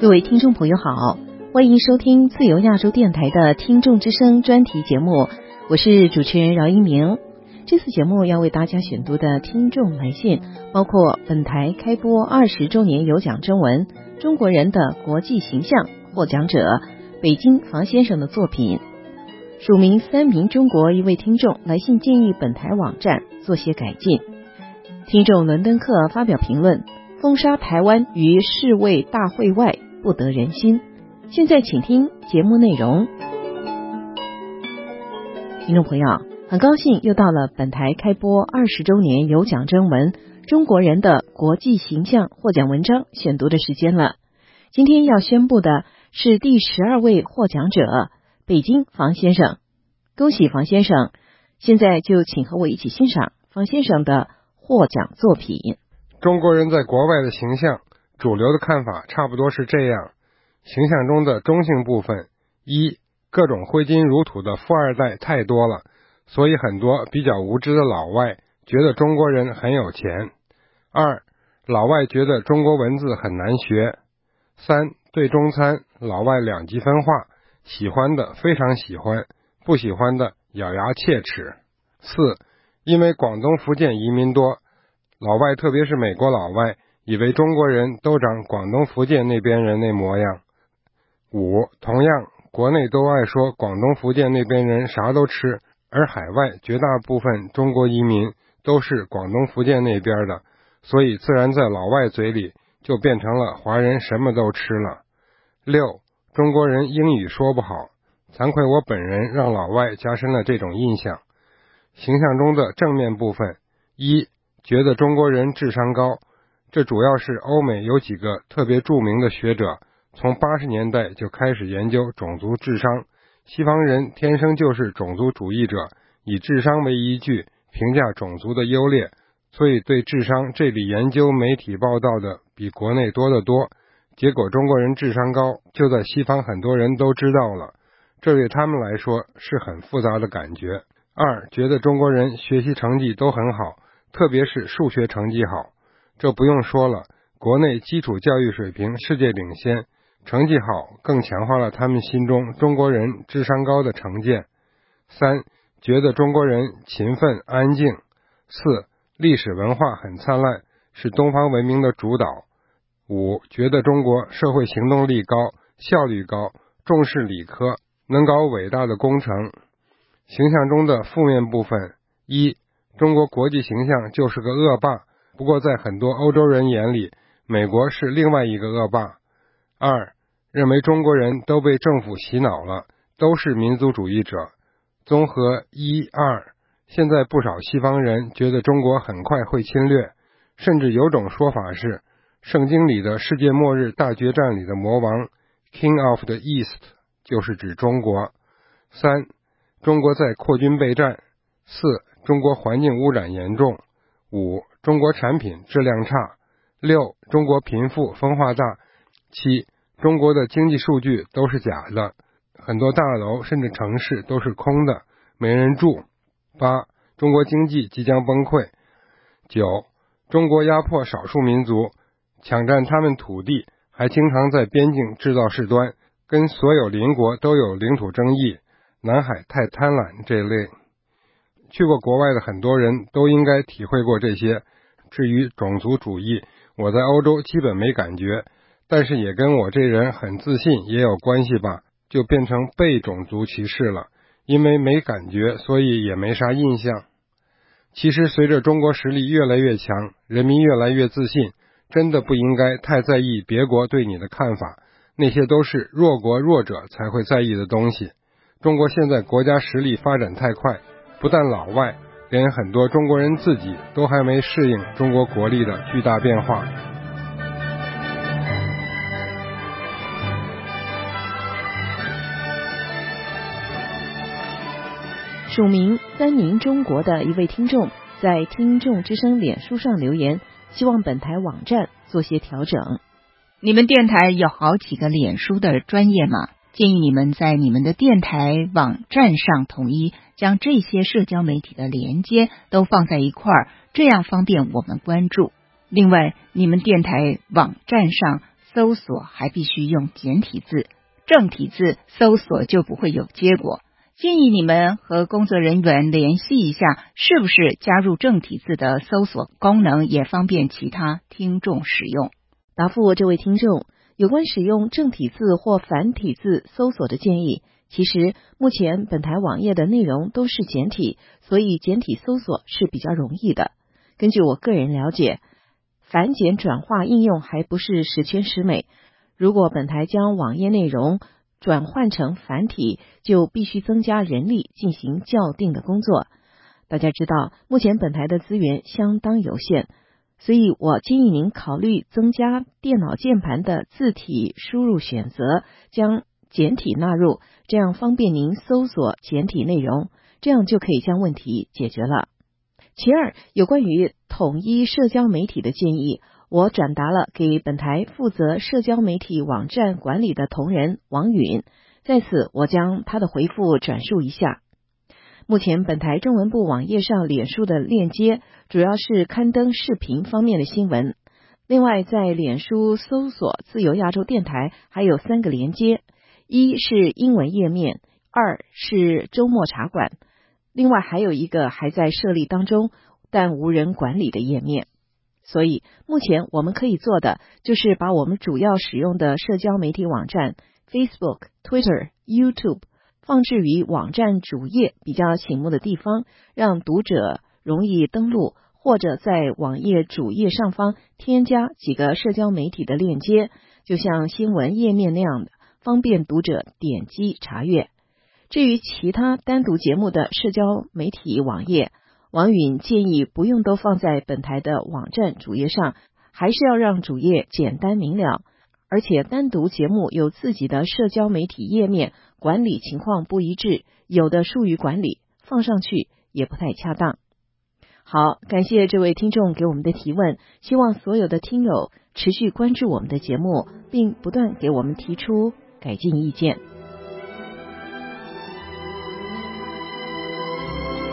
各位听众朋友好，欢迎收听自由亚洲电台的听众之声专题节目，我是主持人饶一鸣。这次节目要为大家选读的听众来信，包括本台开播二十周年有奖征文《中国人的国际形象》获奖者北京房先生的作品。署名三名中国一位听众来信建议本台网站做些改进。听众伦敦客发表评论：封杀台湾于世卫大会外。不得人心。现在请听节目内容。听众朋友，很高兴又到了本台开播二十周年有奖征文《中国人的国际形象》获奖文章选读的时间了。今天要宣布的是第十二位获奖者——北京房先生。恭喜房先生！现在就请和我一起欣赏房先生的获奖作品《中国人在国外的形象》。主流的看法差不多是这样：形象中的中性部分，一各种挥金如土的富二代太多了，所以很多比较无知的老外觉得中国人很有钱；二老外觉得中国文字很难学；三对中餐老外两极分化，喜欢的非常喜欢，不喜欢的咬牙切齿；四因为广东福建移民多，老外特别是美国老外。以为中国人都长广东、福建那边人那模样。五，同样，国内都爱说广东、福建那边人啥都吃，而海外绝大部分中国移民都是广东、福建那边的，所以自然在老外嘴里就变成了华人什么都吃了。六，中国人英语说不好，惭愧我本人让老外加深了这种印象。形象中的正面部分，一，觉得中国人智商高。这主要是欧美有几个特别著名的学者，从八十年代就开始研究种族智商。西方人天生就是种族主义者，以智商为依据评价种族的优劣，所以对智商这里研究媒体报道的比国内多得多。结果中国人智商高，就在西方很多人都知道了，这对他们来说是很复杂的感觉。二，觉得中国人学习成绩都很好，特别是数学成绩好。这不用说了，国内基础教育水平世界领先，成绩好更强化了他们心中中国人智商高的成见。三，觉得中国人勤奋安静。四，历史文化很灿烂，是东方文明的主导。五，觉得中国社会行动力高，效率高，重视理科，能搞伟大的工程。形象中的负面部分：一，中国国际形象就是个恶霸。不过，在很多欧洲人眼里，美国是另外一个恶霸。二，认为中国人都被政府洗脑了，都是民族主义者。综合一二，现在不少西方人觉得中国很快会侵略，甚至有种说法是，圣经里的世界末日大决战里的魔王 King of the East 就是指中国。三，中国在扩军备战。四，中国环境污染严重。五。中国产品质量差。六，中国贫富分化大。七，中国的经济数据都是假的，很多大楼甚至城市都是空的，没人住。八，中国经济即将崩溃。九，中国压迫少数民族，抢占他们土地，还经常在边境制造事端，跟所有邻国都有领土争议。南海太贪婪这类。去过国外的很多人都应该体会过这些。至于种族主义，我在欧洲基本没感觉，但是也跟我这人很自信也有关系吧，就变成被种族歧视了。因为没感觉，所以也没啥印象。其实随着中国实力越来越强，人民越来越自信，真的不应该太在意别国对你的看法，那些都是弱国弱者才会在意的东西。中国现在国家实力发展太快。不但老外，连很多中国人自己都还没适应中国国力的巨大变化。署名三名中国的一位听众在听众之声脸书上留言，希望本台网站做些调整。你们电台有好几个脸书的专业吗？建议你们在你们的电台网站上统一将这些社交媒体的连接都放在一块儿，这样方便我们关注。另外，你们电台网站上搜索还必须用简体字，正体字搜索就不会有结果。建议你们和工作人员联系一下，是不是加入正体字的搜索功能，也方便其他听众使用。答复这位听众有关使用正体字或繁体字搜索的建议。其实目前本台网页的内容都是简体，所以简体搜索是比较容易的。根据我个人了解，繁简转化应用还不是十全十美。如果本台将网页内容，转换成繁体就必须增加人力进行校订的工作。大家知道，目前本台的资源相当有限，所以我建议您考虑增加电脑键盘的字体输入选择，将简体纳入，这样方便您搜索简体内容，这样就可以将问题解决了。其二，有关于统一社交媒体的建议。我转达了给本台负责社交媒体网站管理的同仁王允，在此我将他的回复转述一下。目前本台中文部网页上脸书的链接主要是刊登视频方面的新闻，另外在脸书搜索“自由亚洲电台”还有三个连接：一是英文页面，二是周末茶馆，另外还有一个还在设立当中但无人管理的页面。所以，目前我们可以做的就是把我们主要使用的社交媒体网站 Facebook、Twitter、YouTube 放置于网站主页比较醒目的地方，让读者容易登录，或者在网页主页上方添加几个社交媒体的链接，就像新闻页面那样的，方便读者点击查阅。至于其他单独节目的社交媒体网页，王允建议不用都放在本台的网站主页上，还是要让主页简单明了，而且单独节目有自己的社交媒体页面，管理情况不一致，有的疏于管理，放上去也不太恰当。好，感谢这位听众给我们的提问，希望所有的听友持续关注我们的节目，并不断给我们提出改进意见。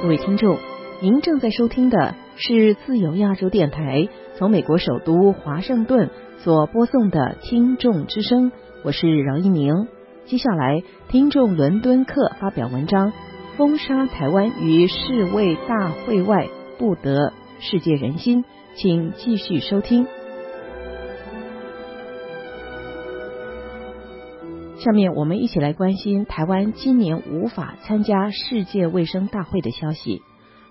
各位听众。您正在收听的是自由亚洲电台从美国首都华盛顿所播送的听众之声，我是饶一鸣。接下来，听众伦敦客发表文章：封杀台湾于世卫大会外不得世界人心，请继续收听。下面我们一起来关心台湾今年无法参加世界卫生大会的消息。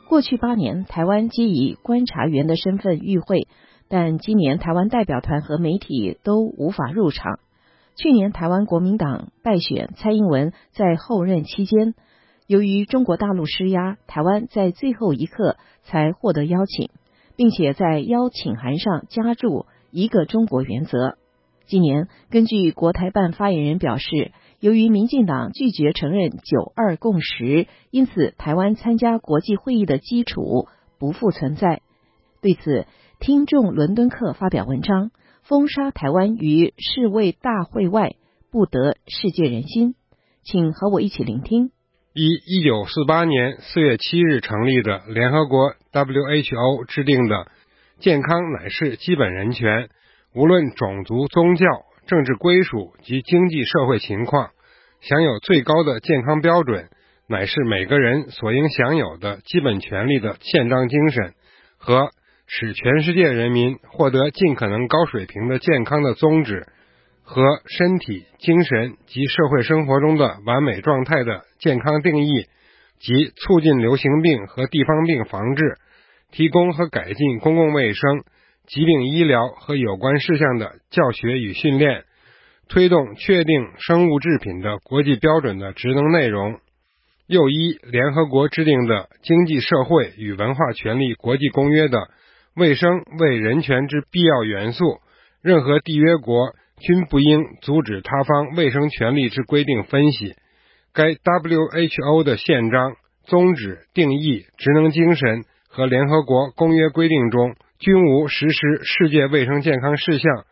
过去八年，台湾皆以观察员的身份与会，但今年台湾代表团和媒体都无法入场。去年台湾国民党败选，蔡英文在后任期间，由于中国大陆施压，台湾在最后一刻才获得邀请，并且在邀请函上加注一个中国原则。今年，根据国台办发言人表示。由于民进党拒绝承认“九二共识”，因此台湾参加国际会议的基础不复存在。对此，听众伦敦客发表文章，封杀台湾于世卫大会外，不得世界人心。请和我一起聆听。一一九四八年四月七日成立的联合国 WHO 制定的“健康乃是基本人权”，无论种族、宗教。政治归属及经济社会情况，享有最高的健康标准，乃是每个人所应享有的基本权利的宪章精神和使全世界人民获得尽可能高水平的健康的宗旨和身体、精神及社会生活中的完美状态的健康定义及促进流行病和地方病防治，提供和改进公共卫生。疾病医疗和有关事项的教学与训练，推动确定生物制品的国际标准的职能内容。又一，联合国制定的《经济社会与文化权利国际公约》的卫生为人权之必要元素，任何缔约国均不应阻止他方卫生权利之规定分析。该 WHO 的宪章、宗旨、定义、职能精神和联合国公约规定中。均无实施世界卫生健康事项，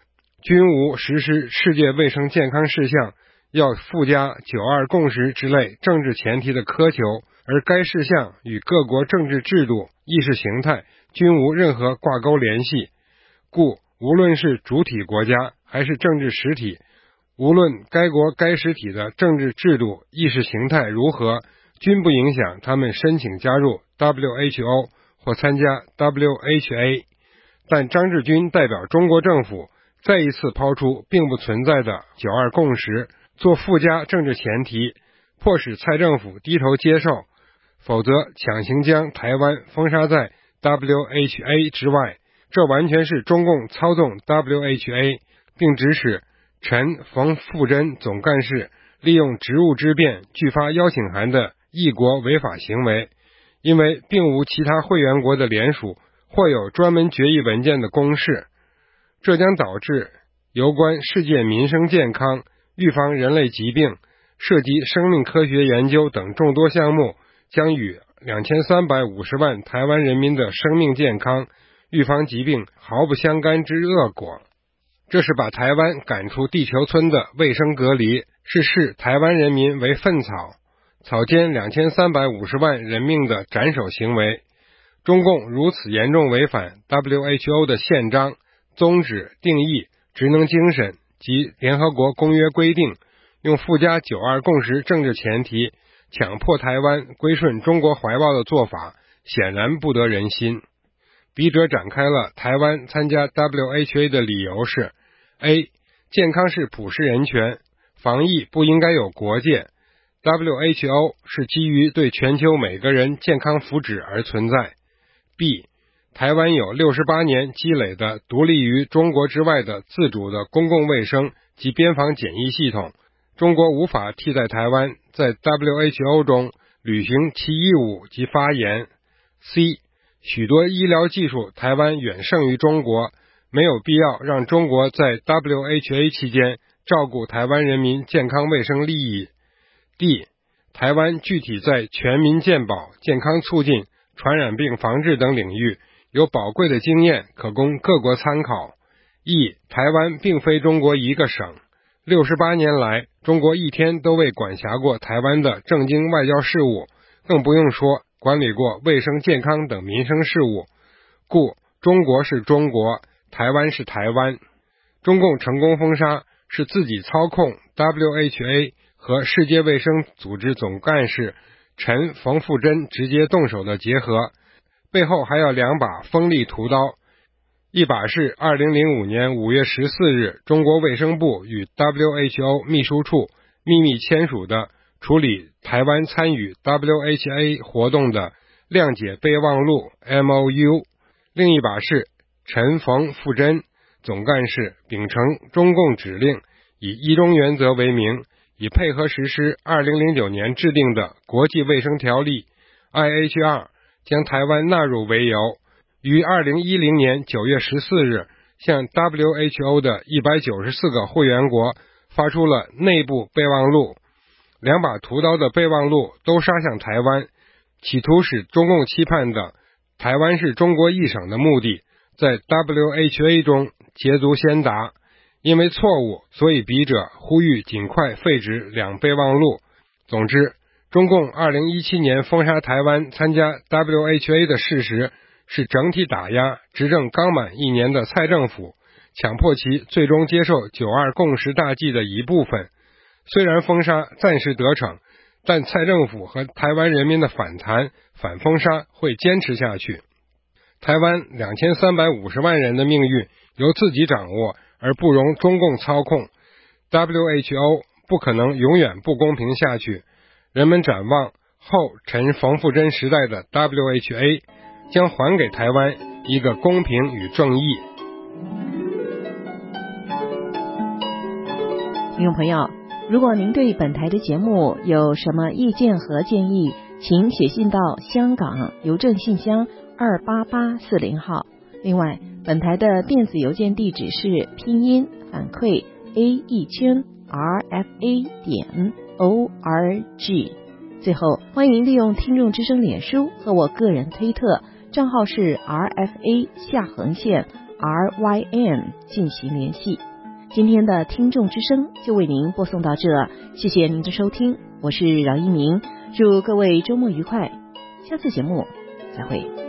均无实施世界卫生健康事项要附加“九二共识”之类政治前提的苛求，而该事项与各国政治制度、意识形态均无任何挂钩联系，故无论是主体国家还是政治实体，无论该国该实体的政治制度、意识形态如何，均不影响他们申请加入 WHO 或参加 WHA。但张志军代表中国政府再一次抛出并不存在的“九二共识”做附加政治前提，迫使蔡政府低头接受，否则强行将台湾封杀在 WHA 之外。这完全是中共操纵 WHA，并指使陈冯富珍总干事利用职务之便拒发邀请函的异国违法行为，因为并无其他会员国的联署或有专门决议文件的公示，这将导致有关世界民生健康、预防人类疾病、涉及生命科学研究等众多项目，将与两千三百五十万台湾人民的生命健康。预防疾病毫不相干之恶果，这是把台湾赶出地球村的卫生隔离，是视台湾人民为粪草，草菅两千三百五十万人命的斩首行为。中共如此严重违反 WHO 的宪章、宗旨、定义、职能精神及联合国公约规定，用附加九二共识政治前提强迫台湾归顺中国怀抱的做法，显然不得人心。笔者展开了台湾参加 WHA 的理由是：A. 健康是普世人权，防疫不应该有国界。WHO 是基于对全球每个人健康福祉而存在。B. 台湾有六十八年积累的独立于中国之外的自主的公共卫生及边防检疫系统，中国无法替代台湾在 WHO 中履行其义务及发言。C. 许多医疗技术，台湾远胜于中国，没有必要让中国在 WHA 期间照顾台湾人民健康卫生利益。D. 台湾具体在全民健保、健康促进、传染病防治等领域有宝贵的经验，可供各国参考。E. 台湾并非中国一个省，六十八年来，中国一天都未管辖过台湾的正经外交事务，更不用说。管理过卫生健康等民生事务，故中国是中国，台湾是台湾。中共成功封杀是自己操控 WHA 和世界卫生组织总干事陈冯富珍直接动手的结合，背后还有两把锋利屠刀，一把是二零零五年五月十四日中国卫生部与 WHO 秘书处秘密签署的。处理台湾参与 WHA 活动的谅解备忘录 MOU，另一把是陈冯富珍总干事秉承中共指令，以一中原则为名，以配合实施二零零九年制定的国际卫生条例 IHR，将台湾纳入为由，于二零一零年九月十四日向 WHO 的一百九十四个会员国发出了内部备忘录。两把屠刀的备忘录都杀向台湾，企图使中共期盼的台湾是中国一省的目的，在 WHA 中捷足先达。因为错误，所以笔者呼吁尽快废止两备忘录。总之，中共二零一七年封杀台湾参加 WHA 的事实，是整体打压执政刚满一年的蔡政府，强迫其最终接受九二共识大计的一部分。虽然封杀暂时得逞，但蔡政府和台湾人民的反弹、反封杀会坚持下去。台湾两千三百五十万人的命运由自己掌握，而不容中共操控。WHO 不可能永远不公平下去。人们展望后陈冯富珍时代的 WHA，将还给台湾一个公平与正义。听众朋友。如果您对本台的节目有什么意见和建议，请写信到香港邮政信箱二八八四零号。另外，本台的电子邮件地址是拼音反馈 a 一圈 r f a 点 o r g。最后，欢迎利用听众之声脸书和我个人推特账号是 r f a 下横线 RYM 进行联系。今天的听众之声就为您播送到这，谢谢您的收听，我是饶一鸣，祝各位周末愉快，下次节目再会。